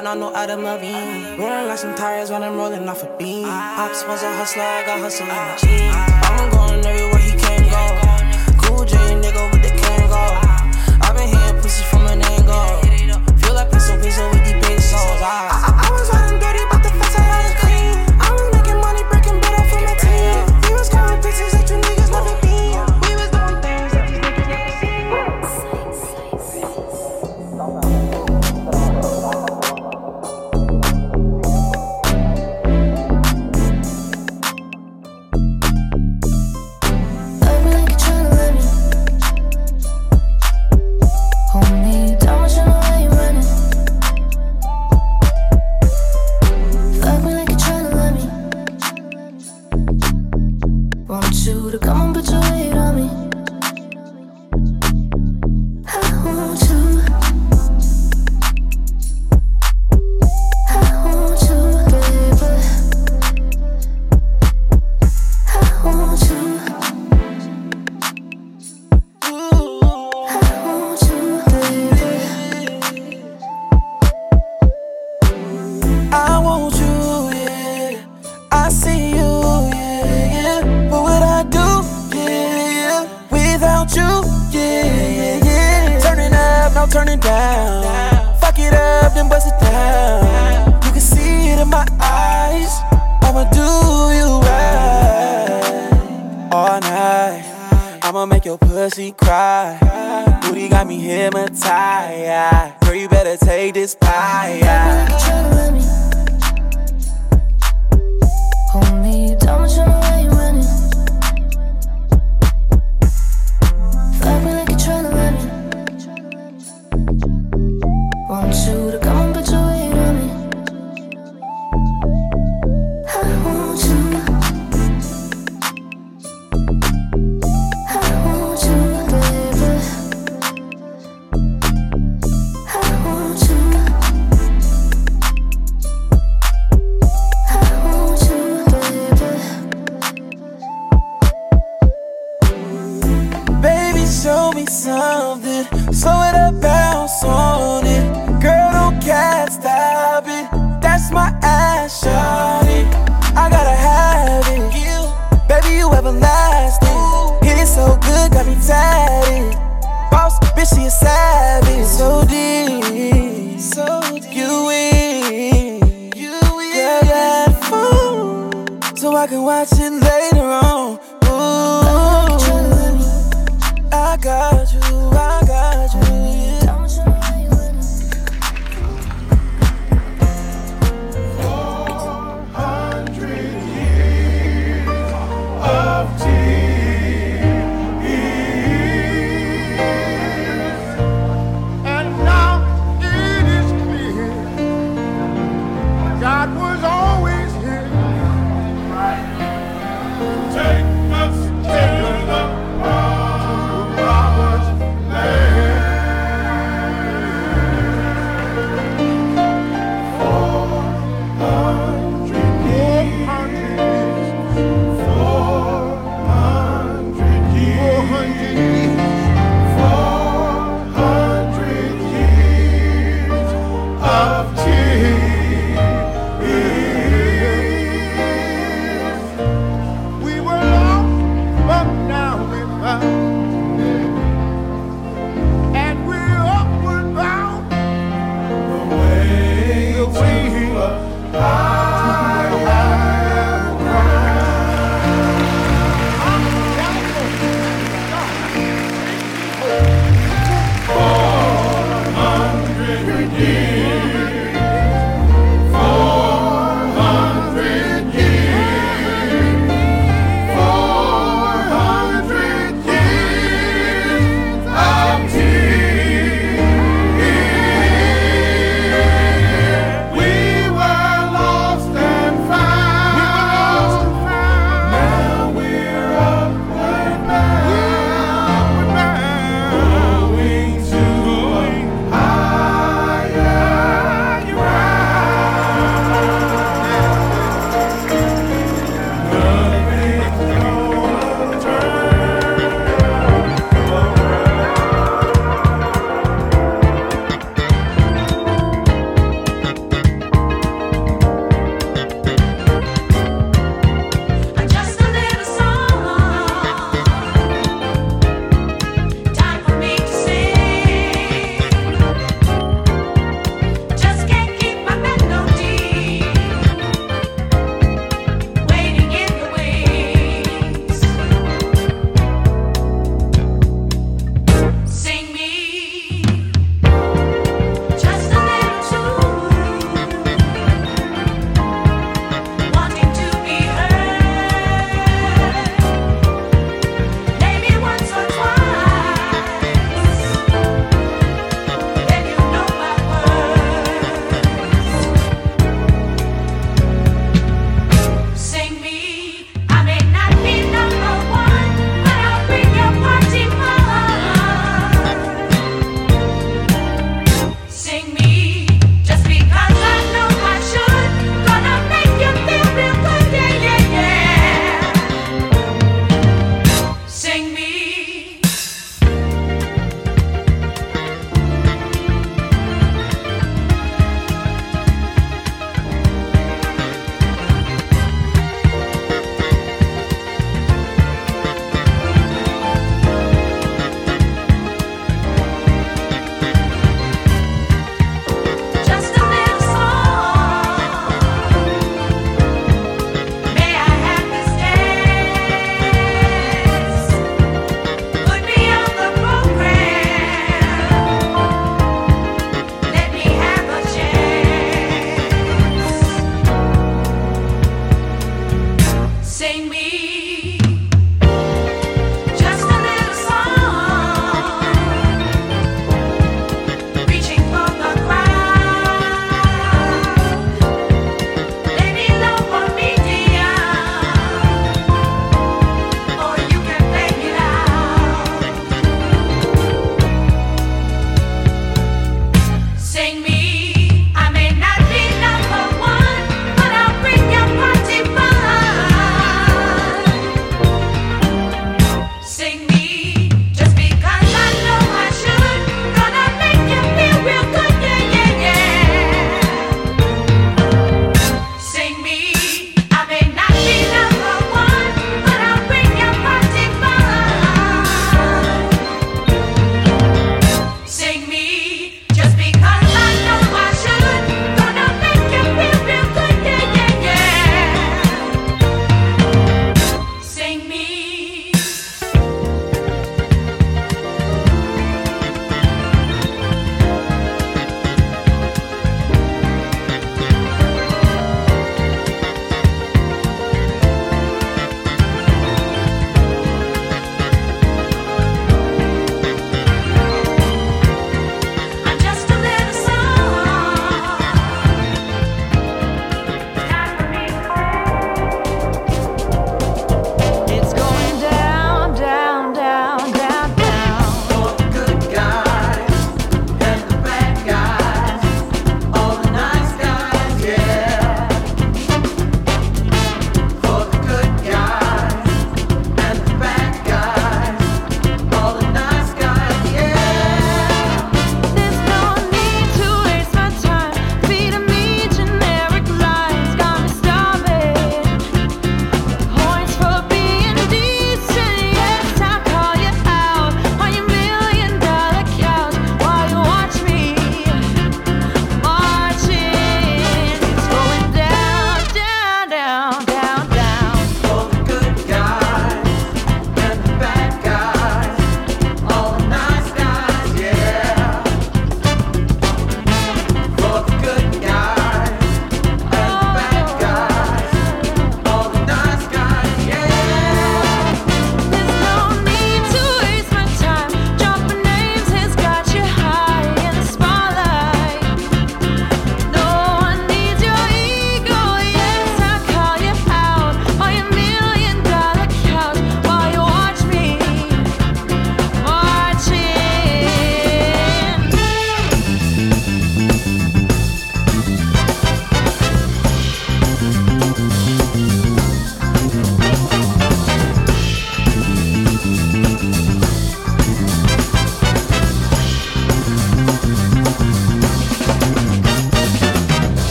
S16: but not no Adam Levine. Rolling like some tires when I'm rolling off a beam. Ops was a hustler, I got hustle in my jeans. I'm going everywhere he can go. Cool J nigga with the Kangol. I've been hearing pussy from an angle. Feel like peso peso with these
S15: big souls. I, I, I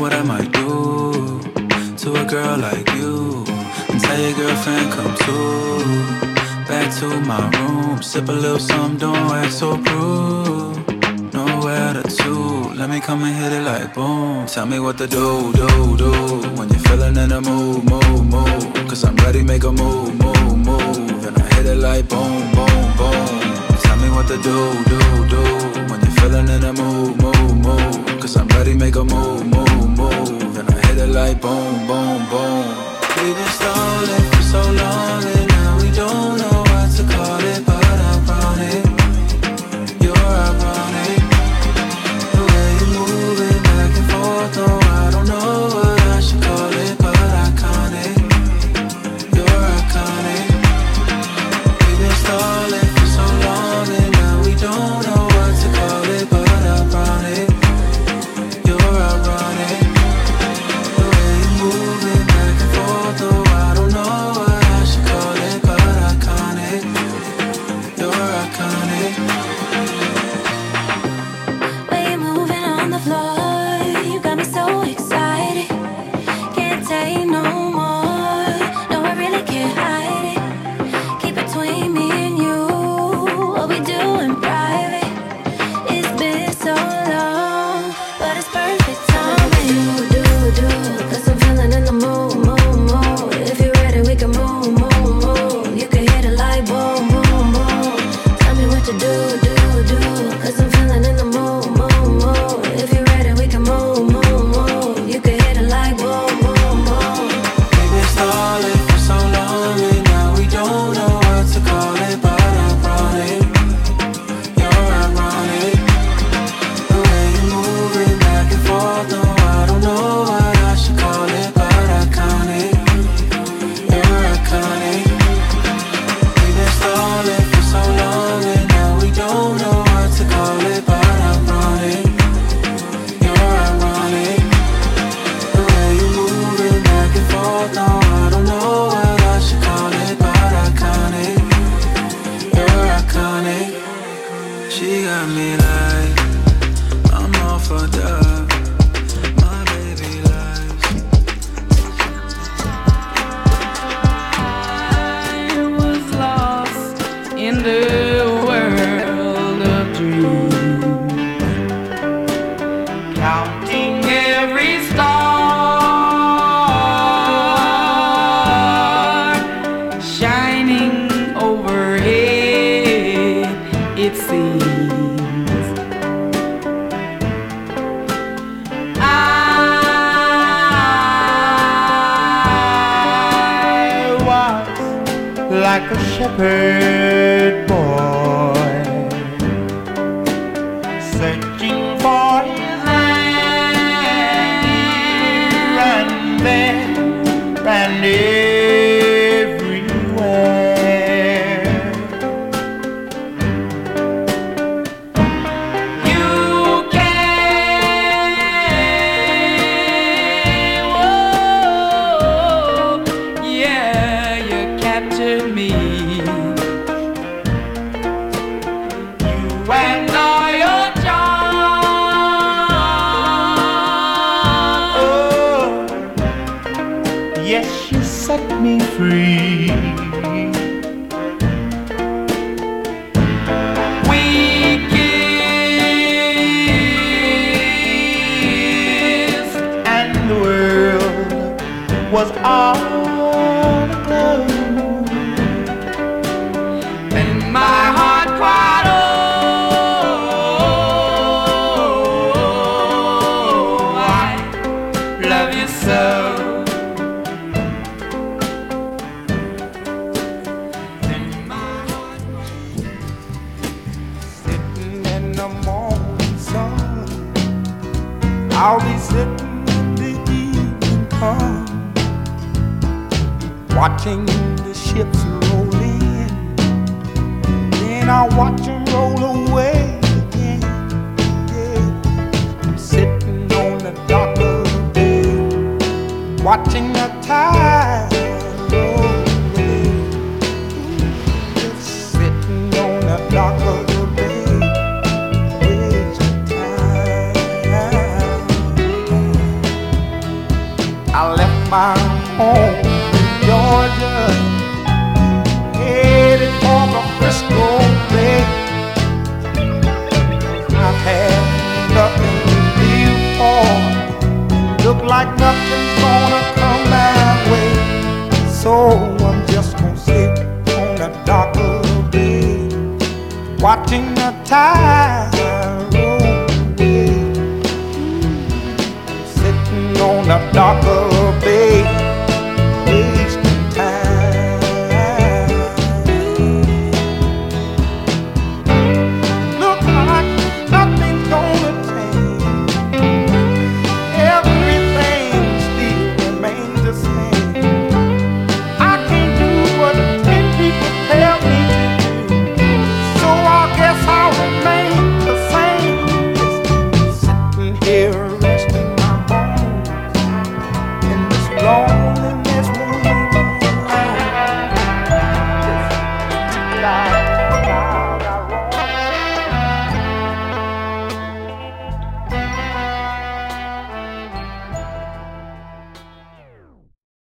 S17: what I
S18: might do to a girl like you. And tell your girlfriend, come too. Back to my room, sip a little some, don't act so rude. Nowhere to two. Let me come and hit it like boom. Tell me what to do, do, do. When you're feeling in the mood, move, move. Cause I'm ready, make a move, move, move. And I hit it like boom, boom, boom. Tell me what to do, do, do. When you're feeling in the mood, move, move. Cause I'm ready, make a move, move like boom, boom, boom. We've been stalling for so long and now we don't.